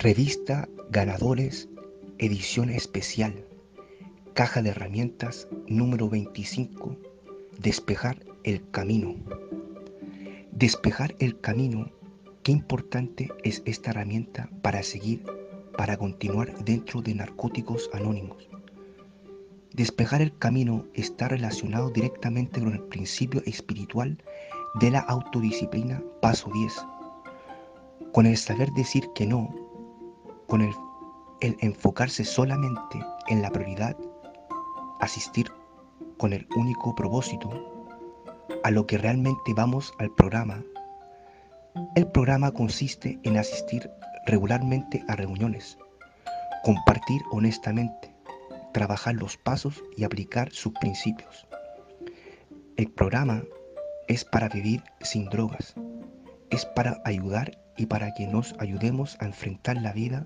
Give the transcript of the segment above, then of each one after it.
Revista Ganadores, edición especial, caja de herramientas número 25, despejar el camino. Despejar el camino, qué importante es esta herramienta para seguir, para continuar dentro de Narcóticos Anónimos. Despejar el camino está relacionado directamente con el principio espiritual de la autodisciplina, paso 10, con el saber decir que no con el, enfocarse solamente en la prioridad, asistir con el único propósito a lo que realmente vamos al programa. El programa consiste en asistir regularmente a reuniones, compartir honestamente, trabajar los pasos y aplicar sus principios. El programa es para vivir sin drogas, es para ayudar y para que nos ayudemos a enfrentar la vida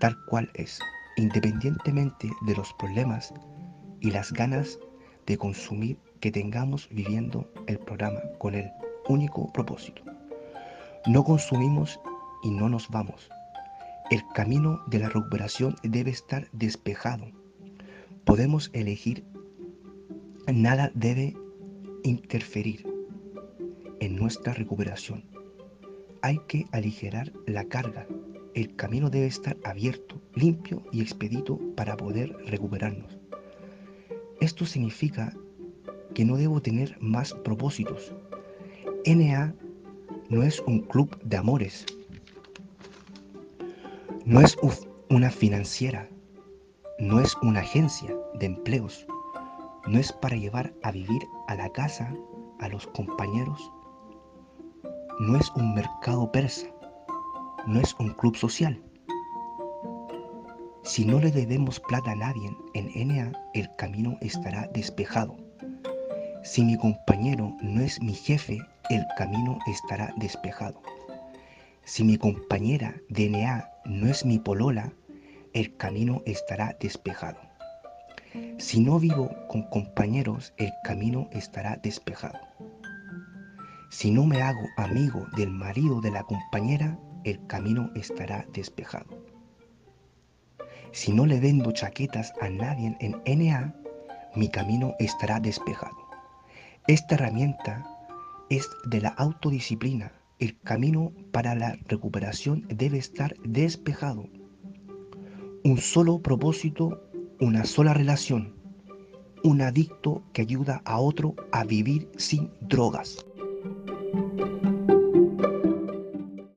tal cual es, independientemente de los problemas y las ganas de consumir que tengamos viviendo el programa con el único propósito. No consumimos y no nos vamos. El camino de la recuperación debe estar despejado. Podemos elegir, nada debe interferir en nuestra recuperación. Hay que aligerar la carga el camino debe estar abierto, limpio y expedito para poder recuperarnos. Esto significa que no debo tener más propósitos. NA no es un club de amores, no es una financiera, no es una agencia de empleos, no es para llevar a vivir a la casa a los compañeros, no es un mercado persa, no es un club social. Si no le debemos plata a nadie en NA, el camino estará despejado. Si mi compañero no es mi jefe, el camino estará despejado. Si mi compañera de no es mi polola, el camino estará despejado. Si no vivo con compañeros, el camino estará despejado. Si no me hago amigo del marido de la compañera, el camino estará despejado. Si no le vendo chaquetas a nadie en NA, mi camino estará despejado. Esta herramienta es de la autodisciplina. El camino para la recuperación debe estar despejado. Un solo propósito, una sola relación. Un adicto que ayuda a otro a vivir sin drogas.